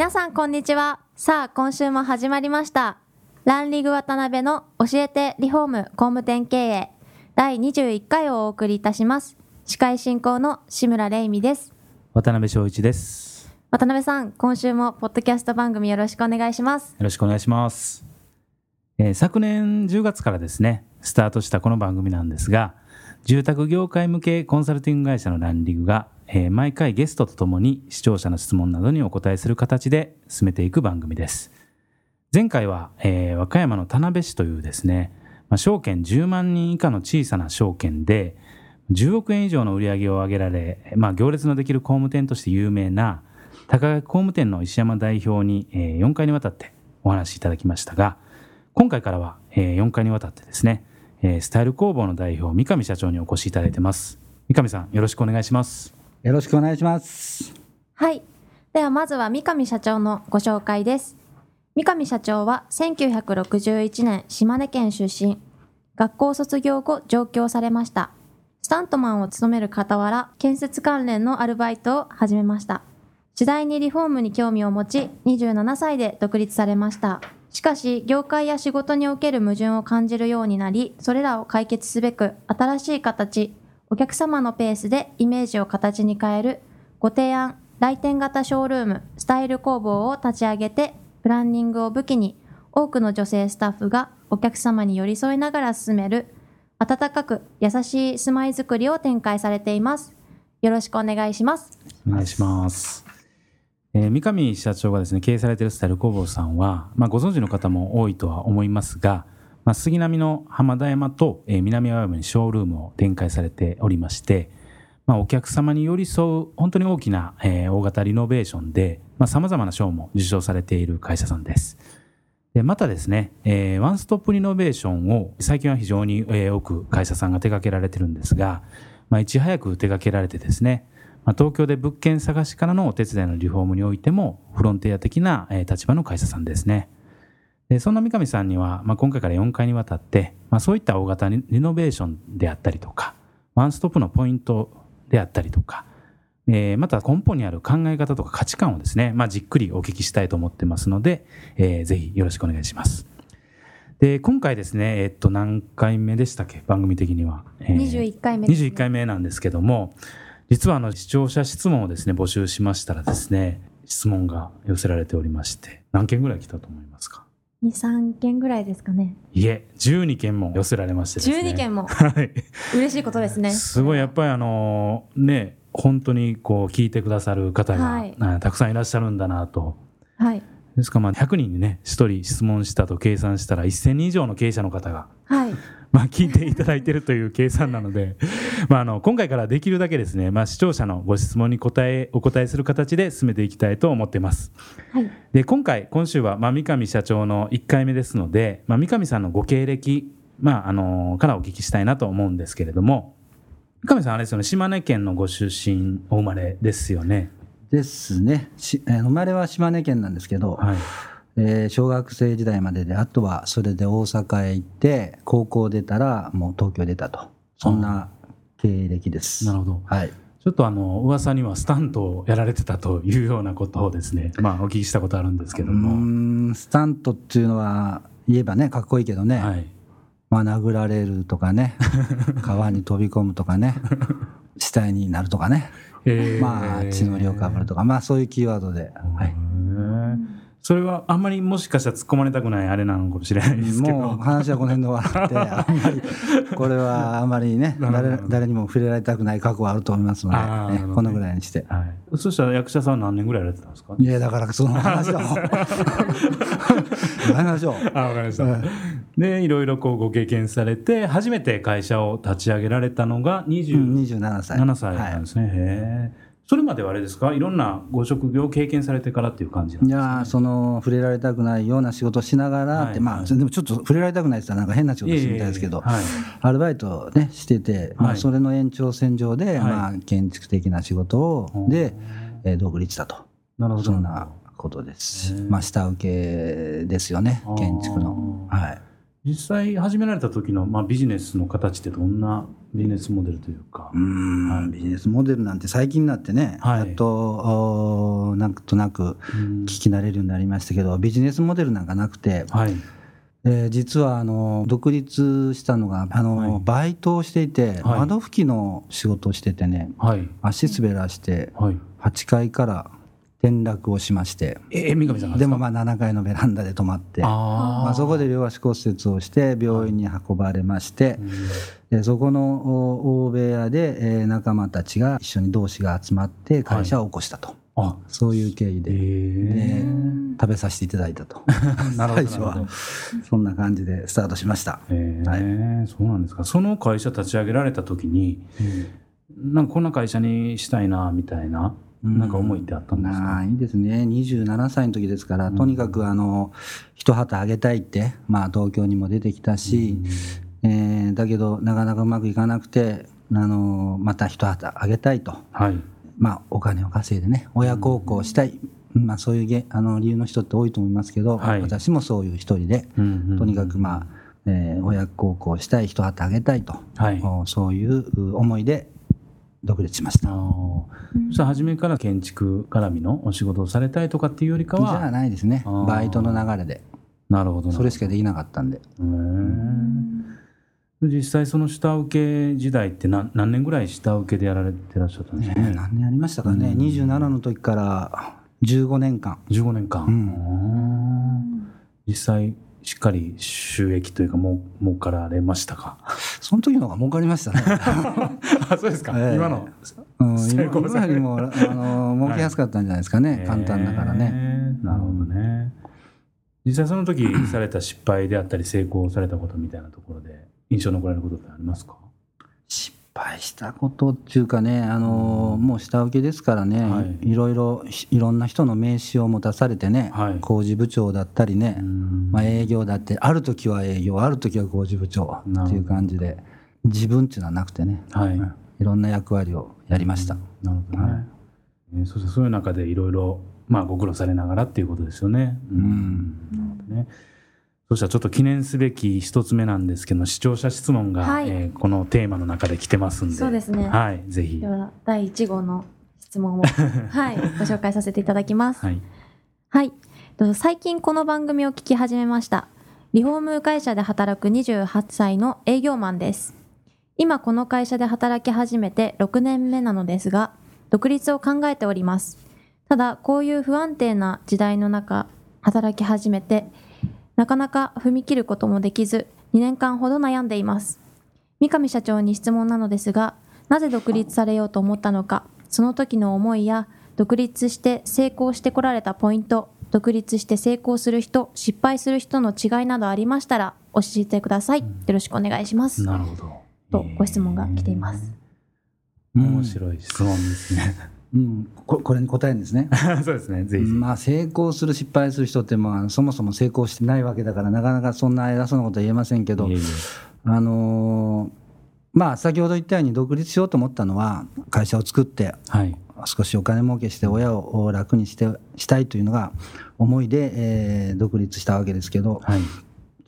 皆さんこんにちは。さあ今週も始まりました。ランリグ渡辺の教えてリフォーム工務店経営。第21回をお送りいたします。司会進行の志村玲美です。渡辺翔一です。渡辺さん今週もポッドキャスト番組よろしくお願いします。よろしくお願いします、えー昨年10月からですねスタートしたこの番組なんですが住宅業界向けコンサルティング会社のランリグが、えー毎回ゲストとともに視聴者の質問などにお答えする形で進めていく番組です。前回は、えー和歌山の田辺市というですね、まあ、証券10万人以下の小さな証券で10億円以上の売り上げを上げられ、まあ、行列のできる工務店として有名な高垣工務店の石山代表に、えー4回にわたってお話しいただきましたが今回からは、え4回にわたってですね、えースタイル工房の代表三上社長にお越しいただいてます。三上さんよろしくお願いします。よろしくお願いします。はい。ではまずは三上社長のご紹介です。三上社長は1961年島根県出身。学校卒業後上京されました。スタントマンを務める傍ら建設関連のアルバイトを始めました。次第にリフォームに興味を持ち27歳で独立されました。しかし業界や仕事における矛盾を感じるようになりそれらを解決すべく新しい形お客様のペースでイメージを形に変えるご提案来店型ショールームスタイル工房を立ち上げてプランニングを武器に多くの女性スタッフがお客様に寄り添いながら進める温かく優しい住まいづくりを展開されていますよろしくお願いしますお願いします。えー三上社長がですね経営されているスタイル工房さんは、まあ、ご存知の方も多いとは思いますが、まあ、杉並の浜田山と、えー南青山にショールームを展開されておりまして、まあ、お客様に寄り添う本当に大きな、えー大型リノベーションでさまざ、まな賞も受賞されている会社さんです。でまたですね、えーワンストップリノベーションを最近は非常に、えー多く会社さんが手掛けられてるんですが、まあ、いち早く手掛けられてですね、ま、東京で物件探しからのお手伝いのリフォームにおいてもフロンティア的な、え立場の会社さんですね。でそんな三上さんには、まあ、今回から4回にわたって、まあ、そういった大型リリノベーションであったりとかワンストップのポイントであったりとか、えーまた根本にある考え方とか価値観をですね、まあ、じっくりお聞きしたいと思ってますので、えーぜひよろしくお願いします。で今回ですね、えっと、何回目でしたっけ？番組的には。えー21回目です、21回目なんですけども実はあの視聴者質問をですね募集しましたらですね質問が寄せられておりまして何件ぐらい来たと思いますか？23件ぐらいですかね。いえ12件も寄せられましてですね。12件も。はい。嬉しいことですね。すごいやっぱりあのね本当にこう聞いてくださる方が、はい。あたくさんいらっしゃるんだなと。はい。ですからまあ100人にね1人質問したと計算したら1000人以上の経営者の方がはいまあ、聞いていただいているという計算なので、まあ、あの今回からできるだけですね、まあ、視聴者のご質問に答えお答えする形で進めていきたいと思っています。はいで今回今週は、まあ、三上社長の1回目ですので、まあ、三上さんのご経歴、まあ、あのからお聞きしたいなと思うんですけれども三上さんあれですよね島根県のご出身お生まれですよね？ですね。生まれは島根県なんですけど、はいえー小学生時代までで、あとはそれで大阪へ行って、高校出たらもう東京出たと。そんな経歴です。なるほどはい。ちょっとあの噂にはスタントをやられてたというようなことをですね、まあ、お聞きしたことあるんですけうども。スタントっていうのは、言えばね、かっこいいけどね、はいまあ、殴られるとかね、川に飛び込むとかね、死体になるとかね、えーまあ、血のりをかぶるとか、まあ、そういうキーワードで、はい。それはあんまりもしかしたら突っ込まれたくないあれなのかもしれないですけど。もう話はこの辺で終わって、あんまり、これはあんまりね、誰誰にも触れられたくない過去はあると思いますので、ねね。このぐらいにして。はい、そしたら役者さんは何年ぐらいやられてたんですか？いや、だからその話はもう、やめましょう。あわかりました、はいでいろいろこうご経験されて初めて会社を立ち上げられたのがうん27 27歳。歳なんはいですね、へえそれまではあれですか？いろんなご職業を経験されてからっていう感じなんですか、いやーその触れられたくないような仕事をしながらって、はいまあ、はいでもちょっと触れられたくないって言ったらなんか変な仕事してるみたいですけど、はい。アルバイトねしてて、まあ、はい。それの延長線上で、はい。まあ、建築的な仕事をで、えー独立したと。なるほど。そんなことです。まあ下請けですよね建築の。はい実際始められた時の、まあ、ビジネスの形ってどんなビジネスモデルというか。うーん、はい。ビジネスモデルなんて最近になってね、はい。やっとなんとなくうん。聞き慣れるようになりましたけどビジネスモデルなんかなくて、はい。えー実はあの独立したのがあの、はい。バイトをしていて、はい。窓拭きの仕事をしててねはい。足滑らしてはい。8階から転落をしましえて。え三上さんがでもまあ7階のベランダで泊まって。あまあ、そこで両足骨折をして病院に運ばれまして、でそこのお大部屋で、えー仲間たちが一緒に同志が集まって会社を起こしたと、あそういう経緯えで、え食べさせていただいたと。なるほど最初は。そんな感じでスタートしました。ええはい。そうなんですか。その会社立ち上げられた時に、なんかこんな会社にしたいなみたいな、なんか思いってあったんですか、ないですね。27歳の時ですから、とにかくあの一旗あげたいって、まあ、東京にも出てきたし、えーだけどなかなかうまくいかなくてあのまた一旗あげたいと、はい。まあ、お金を稼いでね親孝行したい、まあ、そういうげあの理由の人って多いと思いますけど、はい。私もそういう一人で、うんうんとにかくまあ、えー親孝行したい一旗あげたいと、はい。おそういう思いで独立しました。あー。そしたら初めから建築絡みのお仕事をされたいとかっていうよりかじゃあはないですね。バイトの流れで。なるほどな。それしかできなかったんで。実際その下請け時代って何何年ぐらい下請けでやられてらっしゃったんですか？ねね何年ありましたかね、27の時から15年間。15年間、うん。実際しっかり収益というかもう儲かられましたか？その時の方が儲かりましたね、あそうですか、ええ。今の？うん、今今よりもあの儲けやすかったんじゃないですかね、簡単だからね、へえ。なるほどね。実際その時 された失敗であったり成功されたことみたいなところで印象に残られることってありますか？失敗したことっていうかね、あのもう下請けですからね、はい。い、ろいろいろんな人の名刺を持たされてね、はい。工事部長だったりね、うん。まあ、営業だってある時は営業ある時は工事部長っていう感じで自分っていうのはなくてね、はい。うん。いろんな役割をやりました。なるほどね、えーそしてそういう中でいろいろまあご苦労されながらっていうことですよね。ん。なるほどねそしたらちょっと記念すべき一つ目なんですけど視聴者質問が、はいえーこのテーマの中で来てますんでそうですねはいぜひでは第1号の質問を、はい、ご紹介させていただきます。はいはい。と最近この番組を聞き始めました。リフォーム会社で働く28歳の営業マンです。今この会社で働き始めて6年目なのですが、独立を考えております。ただ、こういう不安定な時代の中、働き始めて、なかなか踏み切ることもできず、2年間ほど悩んでいます。三上社長に質問なのですが、なぜ独立されようと思ったのか、その時の思いや、独立して成功してこられたポイント、独立して成功する人、失敗する人の違いなどありましたら、教えてください。よろしくお願いします。なるほどとご質問が来ています。えー面白い質問ですね。うん、ここれに答えるんですね。そうですね。ぜひまあ、成功する失敗する人って、まあ、そもそも成功してないわけだからなかなかそんな偉そうなことは言えませんけどいえいえ。あのーまあ先ほど言ったように独立しようと思ったのは会社を作ってはい。少しお金儲けして親を楽にしてしたいというのが思いで、えー独立したわけですけどはい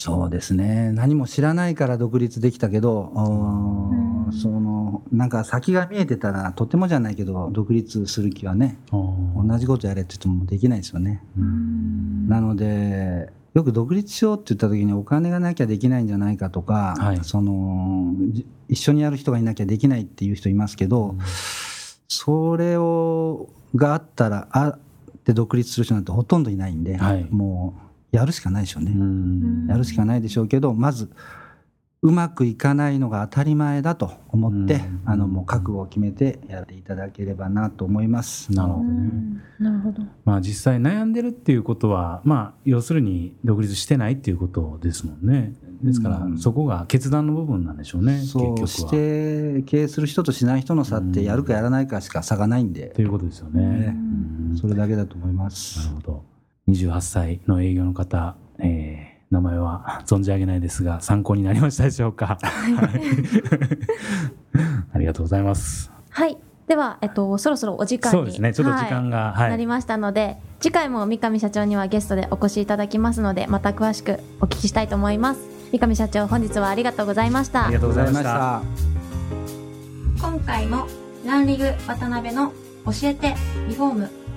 そうですね。何も知らないから独立できたけどおーそのなんか先が見えてたらとてもじゃないけど独立する気はね同じことやれって言ってもできないですよね。なのでよく独立しようって言った時にお金がなきゃできないんじゃないかとか、はい。そのじ一緒にやる人がいなきゃできないっていう人いますけど、それをがあったらあって独立する人なんてほとんどいないんで、はい。もうやるしかないでしょうね。うんやるしかないでしょうけどまずうまくいかないのが当たり前だと思って、うんあのもう覚悟を決めてやっていただければなと思います。なるほどね。うんなるほど。まあ実際悩んでるっていうことは、まあ要するに独立してないっていうことですもんね。ですからうんそこが決断の部分なんでしょうね、そうし結局は。て経営する人としない人の差ってやるかやらないかしか差がないんでと、いうことですよね。ねうんそれだけだと思いまなする。ほど。28歳の営業の方、えー名前は存じ上げないですが、参考になりましたでしょうか？はい ありがとうございます。はい。では、えっと、そろそろお時間にそうですね、ちょっと時間が、はい。なりましたので、次回も三上社長にはゲストでお越しいただきますので、また詳しくお聞きしたいと思います。三上社長、本日はありがとうございましたあり。がとうございました。た。今回もランリグ渡辺の教えてリフォーム